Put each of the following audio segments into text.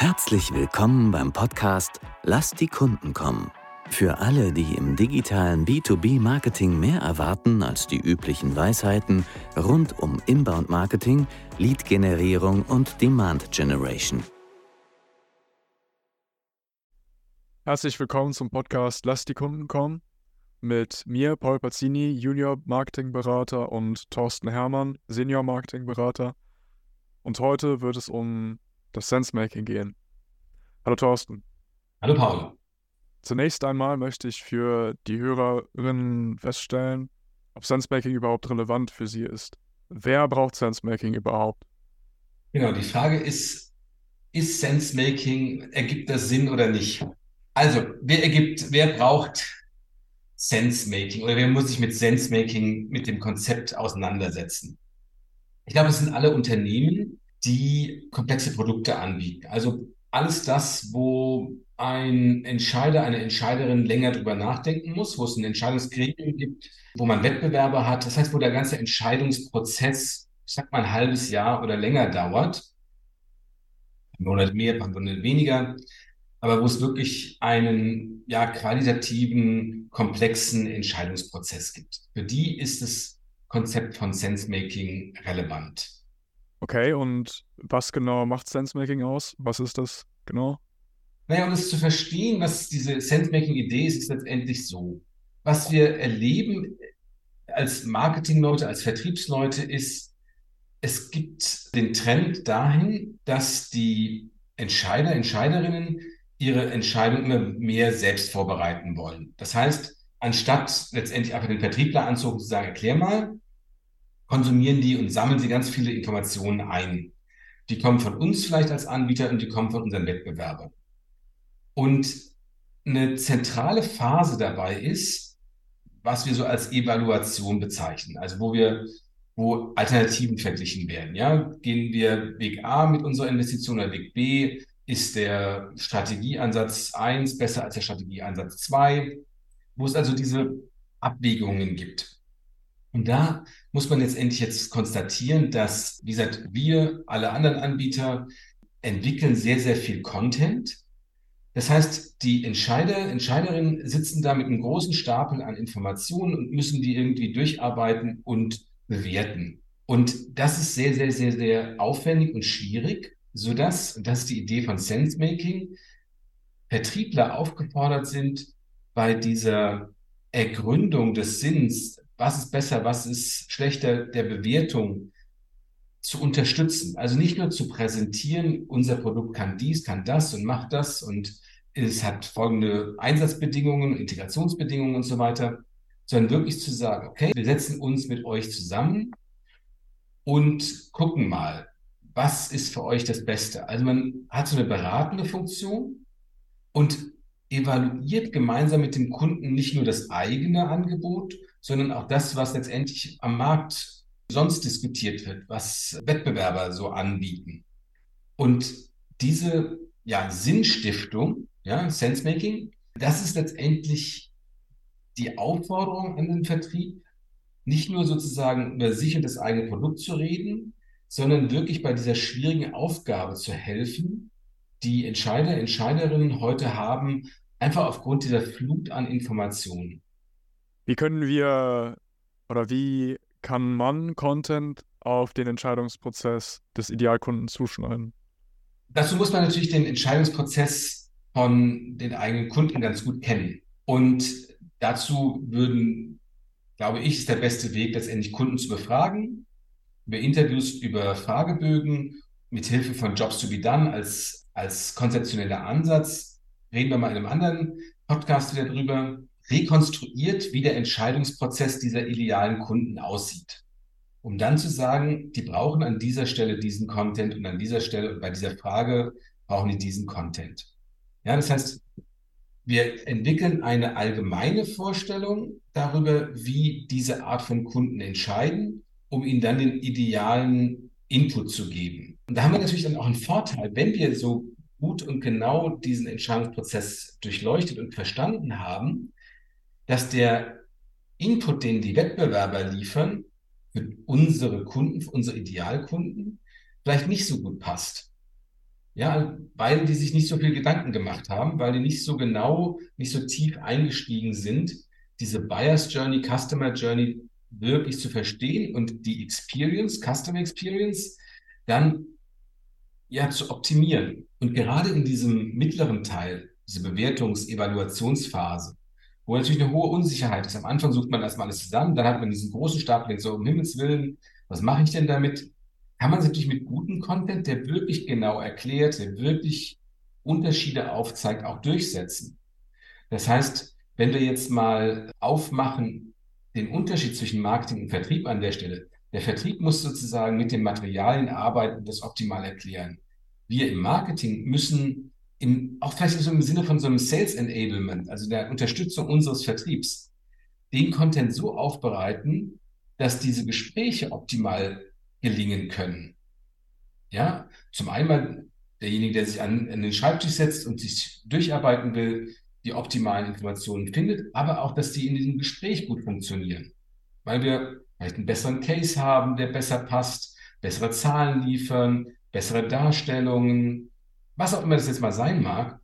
Herzlich willkommen beim Podcast Lass die Kunden kommen. Für alle, die im digitalen B2B-Marketing mehr erwarten als die üblichen Weisheiten rund um Inbound-Marketing, Lead-Generierung und Demand-Generation. Herzlich willkommen zum Podcast Lass die Kunden kommen mit mir, Paul Pazzini, Junior Marketingberater und Thorsten Hermann, Senior Marketingberater. Und heute wird es um das Sensemaking gehen. Hallo Thorsten. Hallo Paul. Zunächst einmal möchte ich für die Hörerinnen feststellen, ob Sensemaking überhaupt relevant für sie ist. Wer braucht Sensemaking überhaupt? Genau, die Frage ist, ist Sensemaking, ergibt das Sinn oder nicht? Also, wer ergibt, wer braucht Sensemaking oder wer muss sich mit Sensemaking, mit dem Konzept auseinandersetzen? Ich glaube, es sind alle Unternehmen, die komplexe Produkte anbieten. Also alles das, wo ein Entscheider, eine Entscheiderin länger drüber nachdenken muss, wo es ein Entscheidungsgremium gibt, wo man Wettbewerber hat. Das heißt, wo der ganze Entscheidungsprozess, ich sag mal, ein halbes Jahr oder länger dauert. Ein Monat mehr, ein Monat weniger. Aber wo es wirklich einen, ja, qualitativen, komplexen Entscheidungsprozess gibt. Für die ist das Konzept von Sensemaking relevant. Okay, und was genau macht Sensemaking aus? Was ist das genau? Naja, um es zu verstehen, was diese Sensemaking-Idee ist, ist letztendlich so. Was wir erleben als Marketingleute, als Vertriebsleute, ist, es gibt den Trend dahin, dass die Entscheider, Entscheiderinnen ihre Entscheidung immer mehr selbst vorbereiten wollen. Das heißt, anstatt letztendlich einfach den Vertriebler anzurufen und zu sagen, erklär mal, konsumieren die und sammeln sie ganz viele Informationen ein. Die kommen von uns vielleicht als Anbieter und die kommen von unseren Wettbewerbern. Und eine zentrale Phase dabei ist, was wir so als Evaluation bezeichnen, also wo wir, wo Alternativen verglichen werden. Ja, gehen wir Weg A mit unserer Investition oder Weg B? Ist der Strategieansatz 1 besser als der Strategieansatz 2? Wo es also diese Abwägungen gibt. Und da muss man letztendlich jetzt konstatieren, dass, wie gesagt, wir, alle anderen Anbieter, entwickeln sehr, sehr viel Content. Das heißt, die Entscheider, Entscheiderinnen sitzen da mit einem großen Stapel an Informationen und müssen die irgendwie durcharbeiten und bewerten. Und das ist sehr, sehr, sehr, sehr aufwendig und schwierig, sodass, und das ist die Idee von Sensemaking, Vertriebler aufgefordert sind, bei dieser Ergründung des Sinns was ist besser, was ist schlechter der Bewertung zu unterstützen. Also nicht nur zu präsentieren, unser Produkt kann dies, kann das und macht das und es hat folgende Einsatzbedingungen, Integrationsbedingungen und so weiter, sondern wirklich zu sagen, okay, wir setzen uns mit euch zusammen und gucken mal, was ist für euch das Beste. Also man hat so eine beratende Funktion und evaluiert gemeinsam mit dem Kunden nicht nur das eigene Angebot, sondern auch das, was letztendlich am Markt sonst diskutiert wird, was Wettbewerber so anbieten. Und diese ja, Sinnstiftung, ja, Sensemaking, das ist letztendlich die Aufforderung an den Vertrieb, nicht nur sozusagen über sich und das eigene Produkt zu reden, sondern wirklich bei dieser schwierigen Aufgabe zu helfen, die Entscheider, Entscheiderinnen heute haben, einfach aufgrund dieser Flut an Informationen. Wie können wir oder wie kann man Content auf den Entscheidungsprozess des Idealkunden zuschneiden? Dazu muss man natürlich den Entscheidungsprozess von den eigenen Kunden ganz gut kennen. Und dazu würden, glaube ich, ist der beste Weg, letztendlich Kunden zu befragen, über Interviews, über Fragebögen, mit Hilfe von Jobs to be done als als konzeptioneller Ansatz, reden wir mal in einem anderen Podcast wieder drüber, rekonstruiert, wie der Entscheidungsprozess dieser idealen Kunden aussieht. Um dann zu sagen, die brauchen an dieser Stelle diesen Content und an dieser Stelle und bei dieser Frage brauchen die diesen Content. Ja, das heißt, wir entwickeln eine allgemeine Vorstellung darüber, wie diese Art von Kunden entscheiden, um ihnen dann den idealen Input zu geben. Und da haben wir natürlich dann auch einen Vorteil, wenn wir so gut und genau diesen Entscheidungsprozess durchleuchtet und verstanden haben, dass der Input, den die Wettbewerber liefern, für unsere Kunden, für unsere Idealkunden, vielleicht nicht so gut passt. Ja, weil die sich nicht so viel Gedanken gemacht haben, weil die nicht so genau, nicht so tief eingestiegen sind, diese Buyer's Journey, Customer Journey wirklich zu verstehen und die Experience, Customer Experience, dann ja zu optimieren. Und gerade in diesem mittleren Teil, diese Bewertungs-, Evaluationsphase, wo natürlich eine hohe Unsicherheit ist. Am Anfang sucht man erstmal alles zusammen, dann hat man diesen großen Stapel, denkt so, um Himmels Willen, was mache ich denn damit? kann man sich natürlich mit gutem Content, der wirklich genau erklärt, der wirklich Unterschiede aufzeigt, auch durchsetzen. Das heißt, wenn wir jetzt mal aufmachen, den Unterschied zwischen Marketing und Vertrieb an der Stelle. Der Vertrieb muss sozusagen mit den Materialien arbeiten und das optimal erklären. Wir im Marketing müssen im, auch vielleicht so im Sinne von so einem Sales Enablement, also der Unterstützung unseres Vertriebs, den Content so aufbereiten, dass diese Gespräche optimal gelingen können. Ja, zum einen derjenige, der sich an, an den Schreibtisch setzt und sich durcharbeiten will, die optimalen Informationen findet, aber auch, dass die in diesem Gespräch gut funktionieren, weil wir vielleicht einen besseren Case haben, der besser passt, bessere Zahlen liefern, bessere Darstellungen, was auch immer das jetzt mal sein mag.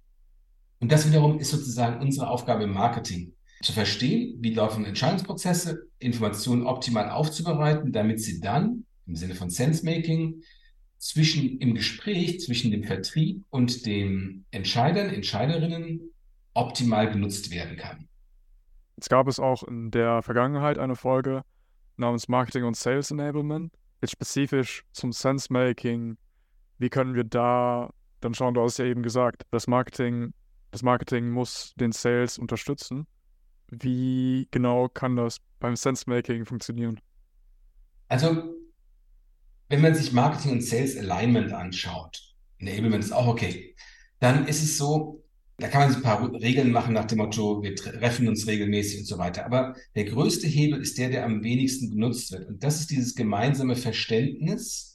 Und das wiederum ist sozusagen unsere Aufgabe im Marketing, zu verstehen, wie laufen Entscheidungsprozesse, Informationen optimal aufzubereiten, damit sie dann im Sinne von Sense-Making zwischen im Gespräch zwischen dem Vertrieb und den Entscheidern, Entscheiderinnen optimal genutzt werden kann. Jetzt gab es auch in der Vergangenheit eine Folge namens Marketing und Sales Enablement, jetzt spezifisch zum Sense-Making. Wie können wir da dann schauen, du hast ja eben gesagt, das Marketing, das Marketing muss den Sales unterstützen. Wie genau kann das beim Sense-Making funktionieren? Also wenn man sich Marketing und Sales Alignment anschaut, Enablement ist auch okay, dann ist es so, da kann man sich ein paar Regeln machen nach dem Motto, wir treffen uns regelmäßig und so weiter. Aber der größte Hebel ist der, der am wenigsten genutzt wird. Und das ist dieses gemeinsame Verständnis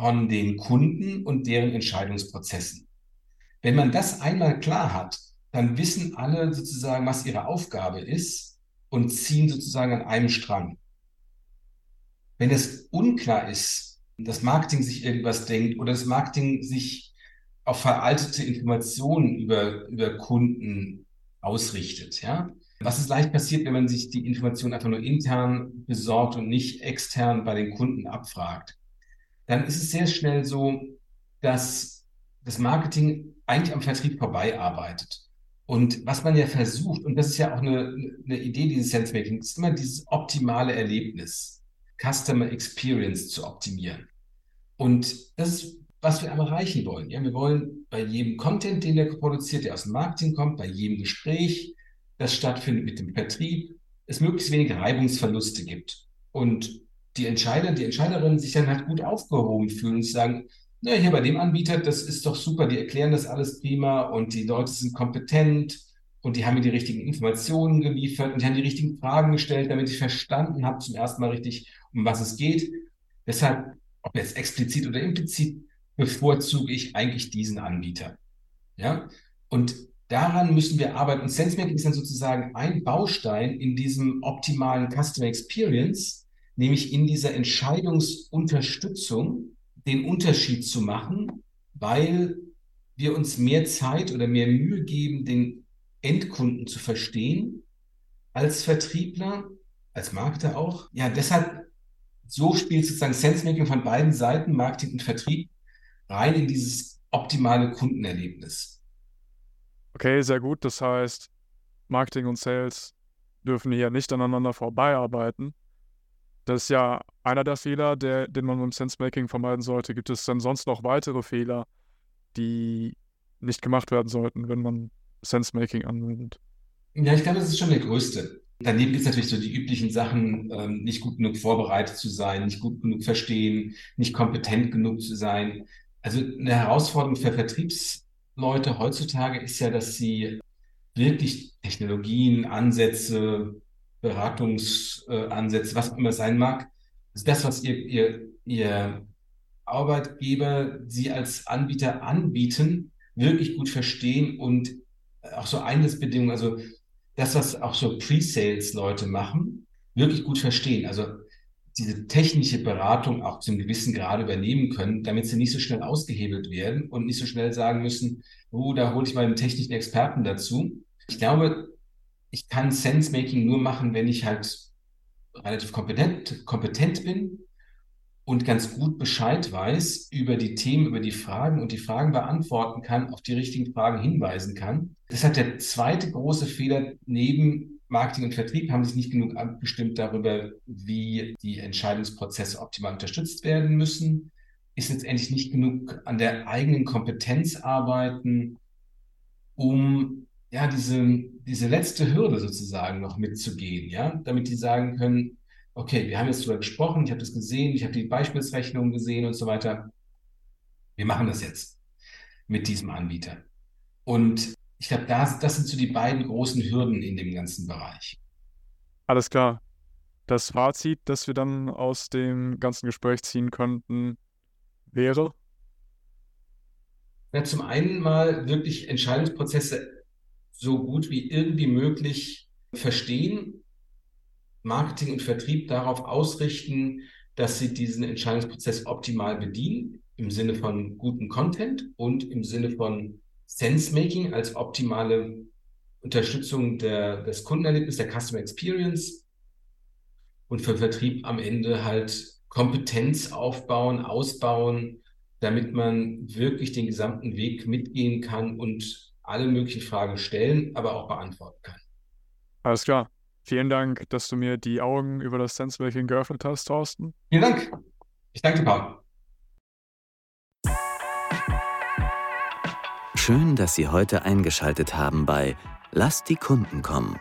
von den Kunden und deren Entscheidungsprozessen. Wenn man das einmal klar hat, dann wissen alle sozusagen, was ihre Aufgabe ist und ziehen sozusagen an einem Strang. Wenn es unklar ist, das Marketing sich irgendwas denkt oder das Marketing sich auf veraltete Informationen über, über Kunden ausrichtet, ja. Was ist leicht passiert, wenn man sich die Informationen einfach nur intern besorgt und nicht extern bei den Kunden abfragt? Dann ist es sehr schnell so, dass das Marketing eigentlich am Vertrieb vorbei arbeitet. Und was man ja versucht, und das ist ja auch eine, eine Idee dieses Sense-Making, ist immer dieses optimale Erlebnis. Customer Experience zu optimieren. Und das ist, was wir erreichen wollen. Ja, wir wollen bei jedem Content, den der produziert, der aus dem Marketing kommt, bei jedem Gespräch, das stattfindet mit dem Vertrieb, es möglichst wenig Reibungsverluste gibt. Und die Entscheider, die Entscheiderinnen sich dann halt gut aufgehoben fühlen und sagen, na, hier bei dem Anbieter, das ist doch super, die erklären das alles prima und die Leute sind kompetent und die haben mir die richtigen Informationen geliefert und die haben die richtigen Fragen gestellt, damit ich verstanden habe zum ersten Mal richtig, um was es geht. Deshalb, ob jetzt explizit oder implizit, bevorzuge ich eigentlich diesen Anbieter. Ja, und daran müssen wir arbeiten. SenseMaking ist dann sozusagen ein Baustein in diesem optimalen Customer Experience, nämlich in dieser Entscheidungsunterstützung den Unterschied zu machen, weil wir uns mehr Zeit oder mehr Mühe geben, den Endkunden zu verstehen, als Vertriebler, als Marketer auch. Ja, deshalb, so spielt sozusagen Sensemaking von beiden Seiten, Marketing und Vertrieb, rein in dieses optimale Kundenerlebnis. Okay, sehr gut. Das heißt, Marketing und Sales dürfen hier nicht aneinander vorbeiarbeiten. Das ist ja einer der Fehler, der, den man beim Sensemaking vermeiden sollte. Gibt es dann sonst noch weitere Fehler, die nicht gemacht werden sollten, wenn man Sensemaking anwendet? Ja, ich glaube, das ist schon der größte. Daneben gibt es natürlich so die üblichen Sachen, ähm, nicht gut genug vorbereitet zu sein, nicht gut genug verstehen, nicht kompetent genug zu sein. Also eine Herausforderung für Vertriebsleute heutzutage ist ja, dass sie wirklich Technologien, Ansätze, Beratungsansätze, was immer sein mag, also das, was ihr, ihr, ihr Arbeitgeber sie als Anbieter anbieten, wirklich gut verstehen und auch so Einsatzbedingungen, also das, was auch so Pre-Sales-Leute machen, wirklich gut verstehen. Also diese technische Beratung auch zu einem gewissen Grad übernehmen können, damit sie nicht so schnell ausgehebelt werden und nicht so schnell sagen müssen, oh, da hole ich mal einen technischen Experten dazu. Ich glaube, ich kann Sense-Making nur machen, wenn ich halt relativ kompetent, kompetent bin und ganz gut Bescheid weiß über die Themen, über die Fragen und die Fragen beantworten kann, auf die richtigen Fragen hinweisen kann. Deshalb der zweite große Fehler neben Marketing und Vertrieb haben sich nicht genug abgestimmt darüber, wie die Entscheidungsprozesse optimal unterstützt werden müssen, ist letztendlich nicht genug an der eigenen Kompetenz arbeiten, um ja diese, diese letzte Hürde sozusagen noch mitzugehen, ja, damit die sagen können, okay, wir haben jetzt darüber gesprochen, ich habe das gesehen, ich habe die Beispielsrechnung gesehen und so weiter. Wir machen das jetzt mit diesem Anbieter. Und ich glaube, das, das sind so die beiden großen Hürden in dem ganzen Bereich. Alles klar. Das Fazit, das wir dann aus dem ganzen Gespräch ziehen könnten, wäre? Ja, zum einen mal wirklich Entscheidungsprozesse so gut wie irgendwie möglich verstehen Marketing und Vertrieb darauf ausrichten, dass sie diesen Entscheidungsprozess optimal bedienen, im Sinne von guten Content und im Sinne von Sense-Making als optimale Unterstützung der, des Kundenerlebnisses, der Customer Experience und für Vertrieb am Ende halt Kompetenz aufbauen, ausbauen, damit man wirklich den gesamten Weg mitgehen kann und alle möglichen Fragen stellen, aber auch beantworten kann. Alles klar. Vielen Dank, dass du mir die Augen über das Sense-Making geöffnet hast, Thorsten. Vielen Dank. Ich danke dir, Paul. Schön, dass Sie heute eingeschaltet haben bei Lass die Kunden kommen.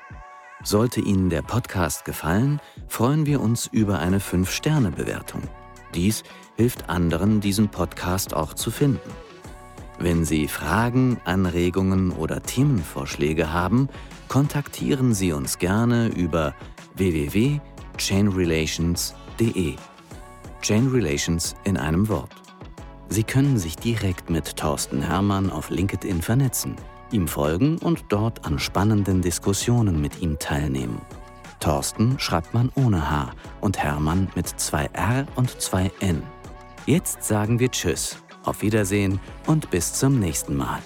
Sollte Ihnen der Podcast gefallen, freuen wir uns über eine 5-Sterne-Bewertung. Dies hilft anderen, diesen Podcast auch zu finden. Wenn Sie Fragen, Anregungen oder Themenvorschläge haben, kontaktieren Sie uns gerne über www.chainrelations.de. Chain Relations in einem Wort. Sie können sich direkt mit Thorsten Hermann auf LinkedIn vernetzen, ihm folgen und dort an spannenden Diskussionen mit ihm teilnehmen. Thorsten schreibt man ohne H und Hermann mit zwei R und zwei N. Jetzt sagen wir Tschüss auf Wiedersehen und bis zum nächsten Mal.